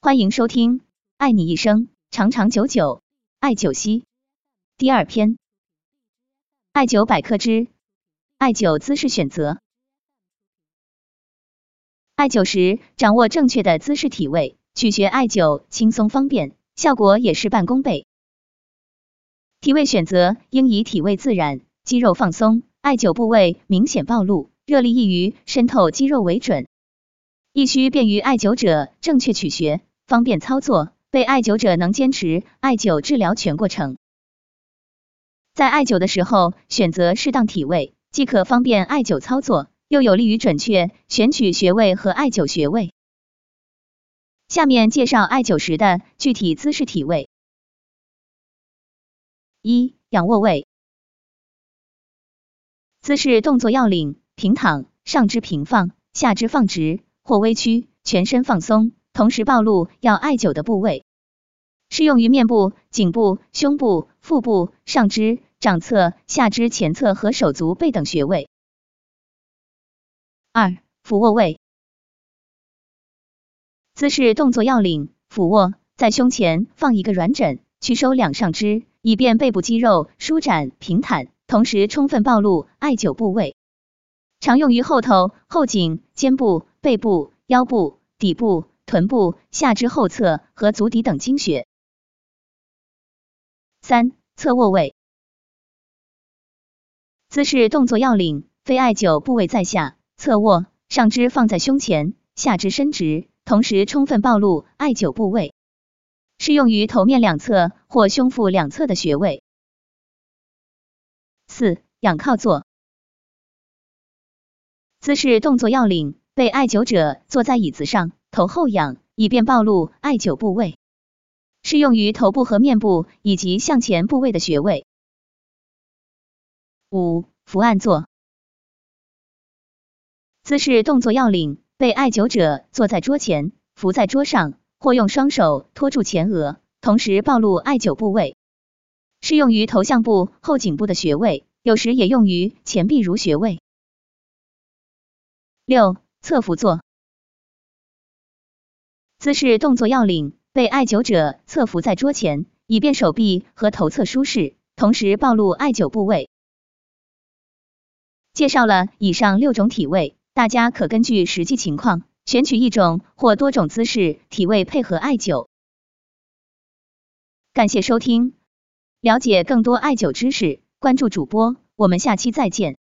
欢迎收听《爱你一生长长久久》艾灸息第二篇，艾灸百科之艾灸姿势选择。艾灸时掌握正确的姿势体位，取穴艾灸轻松方便，效果也事半功倍。体位选择应以体位自然、肌肉放松、艾灸部位明显暴露、热力易于渗透肌肉为准。亦需便于艾灸者正确取穴，方便操作，被艾灸者能坚持艾灸治疗全过程。在艾灸的时候，选择适当体位，既可方便艾灸操作，又有利于准确选取穴位和艾灸穴位。下面介绍艾灸时的具体姿势体位。一、仰卧位。姿势动作要领：平躺，上肢平放，下肢放直。或微屈，全身放松，同时暴露要艾灸的部位，适用于面部、颈部、胸部、腹部、上肢、掌侧、下肢前侧和手足背等穴位。二、俯卧位，姿势动作要领：俯卧，在胸前放一个软枕，屈收两上肢，以便背部肌肉舒展平坦，同时充分暴露艾灸部位。常用于后头、后颈、肩部。背部、腰部、底部、臀部、下肢后侧和足底等经穴。三、侧卧位，姿势动作要领：非艾灸部位在下，侧卧，上肢放在胸前，下肢伸直，同时充分暴露艾灸部位，适用于头面两侧或胸腹两侧的穴位。四、仰靠坐，姿势动作要领。被艾灸者坐在椅子上，头后仰，以便暴露艾灸部位，适用于头部和面部以及向前部位的穴位。五、伏案坐，姿势动作要领：被艾灸者坐在桌前，伏在桌上，或用双手托住前额，同时暴露艾灸部位，适用于头项部、后颈部的穴位，有时也用于前臂如穴位。六。侧伏坐，姿势动作要领：被艾灸者侧伏在桌前，以便手臂和头侧舒适，同时暴露艾灸部位。介绍了以上六种体位，大家可根据实际情况选取一种或多种姿势体位配合艾灸。感谢收听，了解更多艾灸知识，关注主播，我们下期再见。